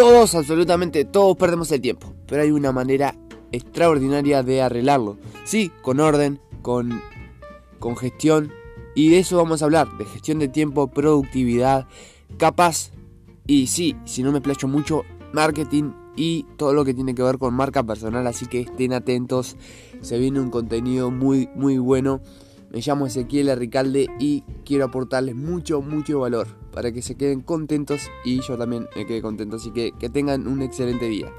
Todos, absolutamente todos perdemos el tiempo, pero hay una manera extraordinaria de arreglarlo. Sí, con orden, con, con gestión, y de eso vamos a hablar, de gestión de tiempo, productividad, capaz, y sí, si no me placho mucho, marketing y todo lo que tiene que ver con marca personal, así que estén atentos, se viene un contenido muy, muy bueno. Me llamo Ezequiel Ricalde y quiero aportarles mucho, mucho valor para que se queden contentos y yo también me quede contento. Así que que tengan un excelente día.